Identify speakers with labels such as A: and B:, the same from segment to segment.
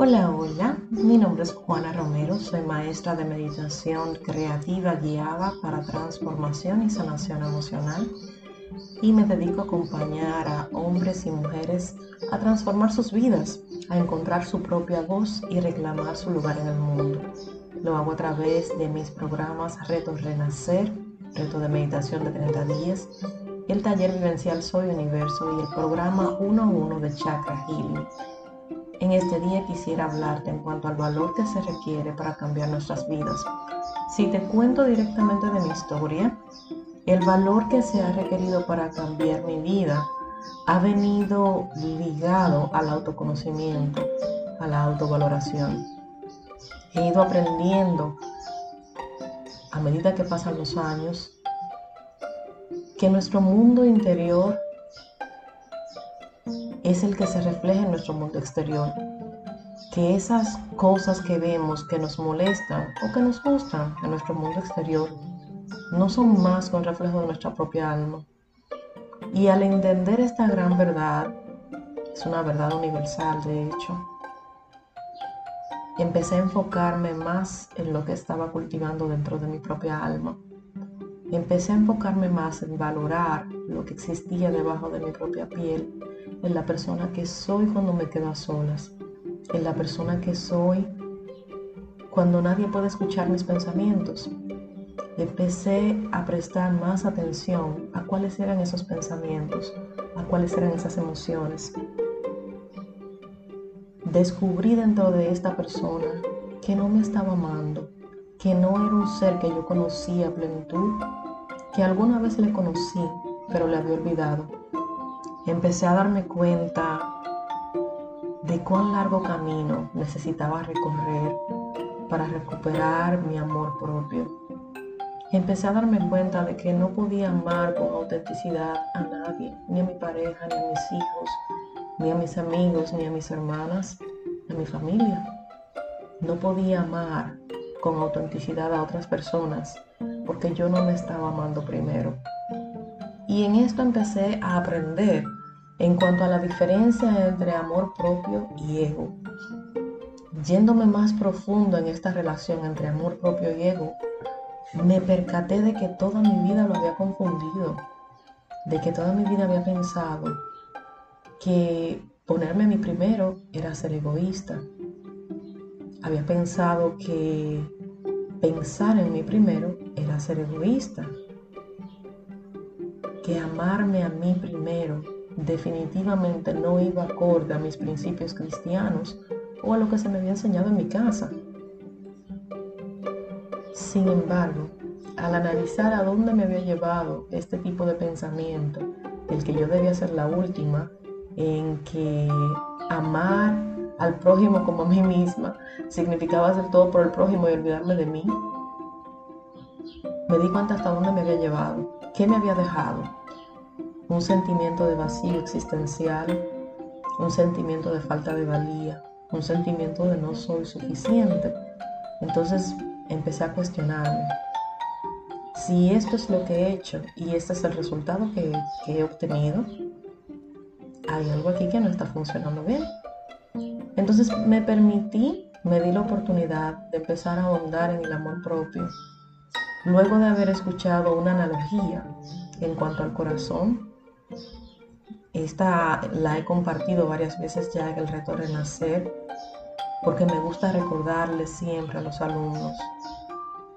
A: Hola, hola, mi nombre es Juana Romero, soy maestra de meditación creativa guiada para transformación y sanación emocional. Y me dedico a acompañar a hombres y mujeres a transformar sus vidas, a encontrar su propia voz y reclamar su lugar en el mundo. Lo hago a través de mis programas Reto Renacer, Reto de Meditación de 30 días, el taller vivencial Soy Universo y el programa 1 a 1 de Chakra Healing en este día quisiera hablarte en cuanto al valor que se requiere para cambiar nuestras vidas. Si te cuento directamente de mi historia, el valor que se ha requerido para cambiar mi vida ha venido ligado al autoconocimiento, a la autovaloración. He ido aprendiendo a medida que pasan los años que nuestro mundo interior es el que se refleja en nuestro mundo exterior. Que esas cosas que vemos que nos molestan o que nos gustan en nuestro mundo exterior no son más que un reflejo de nuestra propia alma. Y al entender esta gran verdad, es una verdad universal de hecho, empecé a enfocarme más en lo que estaba cultivando dentro de mi propia alma. Empecé a enfocarme más en valorar lo que existía debajo de mi propia piel en la persona que soy cuando me quedo a solas, en la persona que soy cuando nadie puede escuchar mis pensamientos. Empecé a prestar más atención a cuáles eran esos pensamientos, a cuáles eran esas emociones. Descubrí dentro de esta persona que no me estaba amando, que no era un ser que yo conocía a plenitud, que alguna vez le conocí, pero le había olvidado empecé a darme cuenta de cuán largo camino necesitaba recorrer para recuperar mi amor propio. Empecé a darme cuenta de que no podía amar con autenticidad a nadie, ni a mi pareja, ni a mis hijos, ni a mis amigos, ni a mis hermanas, ni a mi familia. No podía amar con autenticidad a otras personas porque yo no me estaba amando primero. Y en esto empecé a aprender en cuanto a la diferencia entre amor propio y ego. Yéndome más profundo en esta relación entre amor propio y ego, me percaté de que toda mi vida lo había confundido, de que toda mi vida había pensado que ponerme a mí primero era ser egoísta. Había pensado que pensar en mí primero era ser egoísta, que amarme a mí primero definitivamente no iba acorde a mis principios cristianos o a lo que se me había enseñado en mi casa. Sin embargo, al analizar a dónde me había llevado este tipo de pensamiento, el que yo debía ser la última, en que amar al prójimo como a mí misma significaba hacer todo por el prójimo y olvidarme de mí, me di cuenta hasta dónde me había llevado, qué me había dejado un sentimiento de vacío existencial, un sentimiento de falta de valía, un sentimiento de no soy suficiente. Entonces empecé a cuestionarme si esto es lo que he hecho y este es el resultado que, he obtenido, hay algo aquí que no está funcionando bien. Entonces me permití, me di la oportunidad de empezar a ahondar en el amor propio. Luego de haber escuchado una analogía en cuanto al corazón, esta la he compartido varias veces ya en el reto Renacer porque me gusta recordarle siempre a los alumnos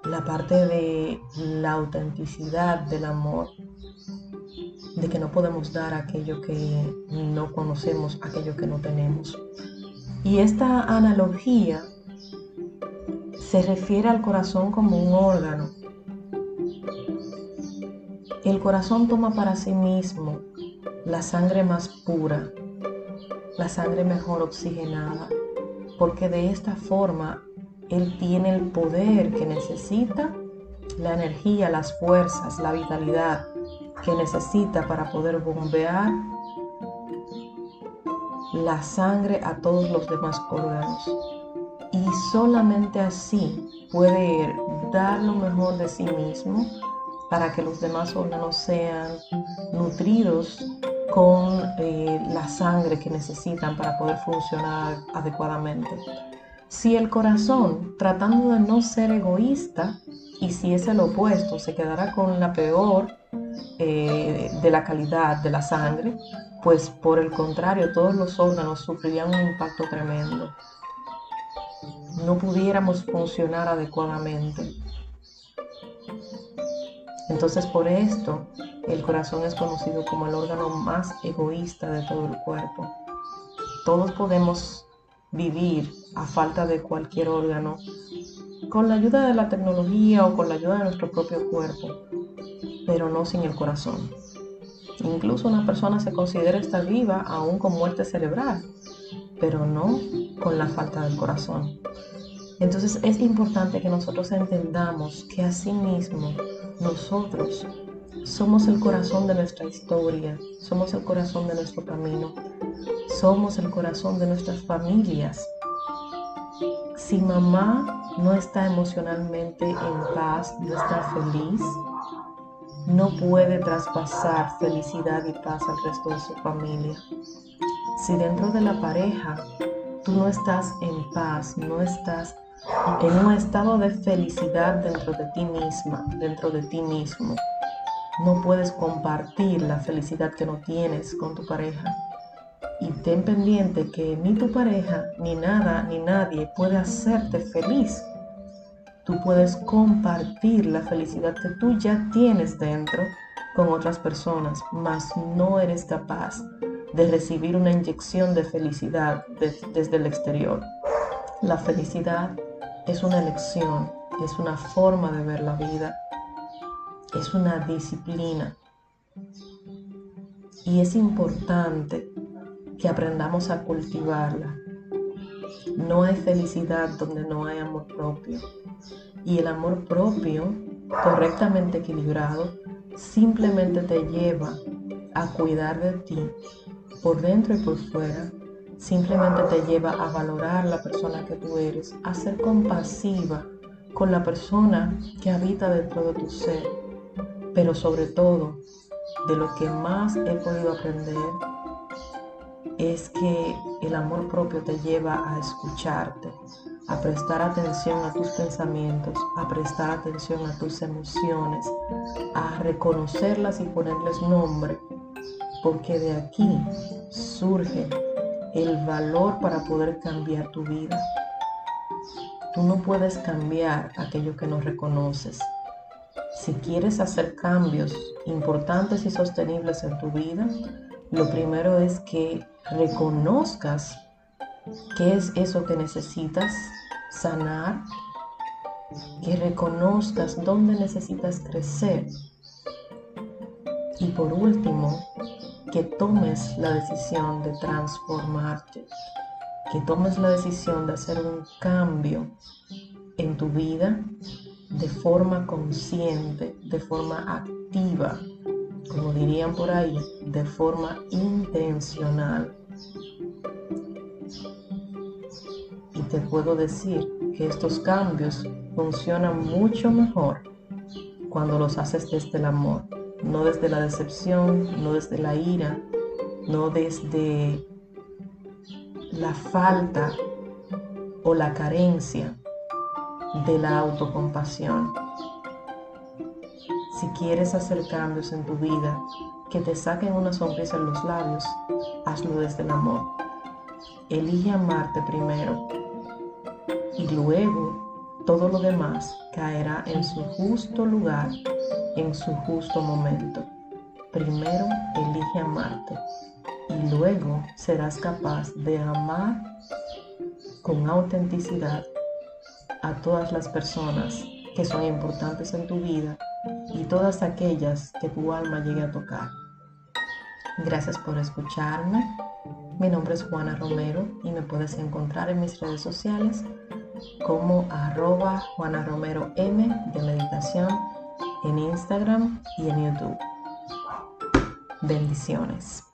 A: la parte de la autenticidad del amor, de que no podemos dar aquello que no conocemos, aquello que no tenemos. Y esta analogía se refiere al corazón como un órgano. El corazón toma para sí mismo la sangre más pura, la sangre mejor oxigenada, porque de esta forma Él tiene el poder que necesita, la energía, las fuerzas, la vitalidad que necesita para poder bombear la sangre a todos los demás órganos. Y solamente así puede dar lo mejor de sí mismo para que los demás órganos sean nutridos con eh, la sangre que necesitan para poder funcionar adecuadamente. Si el corazón, tratando de no ser egoísta, y si es el opuesto, se quedará con la peor eh, de la calidad de la sangre, pues por el contrario, todos los órganos sufrirían un impacto tremendo. No pudiéramos funcionar adecuadamente. Entonces por esto el corazón es conocido como el órgano más egoísta de todo el cuerpo. Todos podemos vivir a falta de cualquier órgano con la ayuda de la tecnología o con la ayuda de nuestro propio cuerpo, pero no sin el corazón. Incluso una persona se considera estar viva aún con muerte cerebral, pero no con la falta del corazón. Entonces es importante que nosotros entendamos que asimismo nosotros somos el corazón de nuestra historia, somos el corazón de nuestro camino, somos el corazón de nuestras familias. Si mamá no está emocionalmente en paz, no está feliz, no puede traspasar felicidad y paz al resto de su familia. Si dentro de la pareja tú no estás en paz, no estás en un estado de felicidad dentro de ti misma, dentro de ti mismo, no puedes compartir la felicidad que no tienes con tu pareja. Y ten pendiente que ni tu pareja, ni nada, ni nadie puede hacerte feliz tú puedes compartir la felicidad que tú ya tienes dentro con otras personas, mas no eres capaz de recibir una inyección de felicidad desde el exterior. La felicidad es una elección, es una forma de ver la vida, es una disciplina. Y es importante que aprendamos a cultivarla. No hay felicidad donde no hay amor propio. Y el amor propio, correctamente equilibrado, simplemente te lleva a cuidar de ti por dentro y por fuera. Simplemente te lleva a valorar la persona que tú eres, a ser compasiva con la persona que habita dentro de tu ser. Pero sobre todo, de lo que más he podido aprender es que el amor propio te lleva a escucharte, a prestar atención a tus pensamientos, a prestar atención a tus emociones, a reconocerlas y ponerles nombre, porque de aquí surge el valor para poder cambiar tu vida. Tú no puedes cambiar aquello que no reconoces. Si quieres hacer cambios importantes y sostenibles en tu vida, lo primero es que reconozcas qué es eso que necesitas sanar, que reconozcas dónde necesitas crecer y por último, que tomes la decisión de transformarte, que tomes la decisión de hacer un cambio en tu vida de forma consciente, de forma activa, como dirían por ahí, de forma intencional. Y te puedo decir que estos cambios funcionan mucho mejor cuando los haces desde el amor, no desde la decepción, no desde la ira, no desde la falta o la carencia de la autocompasión. Si quieres hacer cambios en tu vida que te saquen una sonrisa en los labios, hazlo desde el amor. Elige amarte primero y luego todo lo demás caerá en su justo lugar, en su justo momento. Primero elige amarte y luego serás capaz de amar con autenticidad a todas las personas que son importantes en tu vida y todas aquellas que tu alma llegue a tocar. Gracias por escucharme. Mi nombre es Juana Romero y me puedes encontrar en mis redes sociales como arroba Juana Romero M de meditación en Instagram y en YouTube. Bendiciones.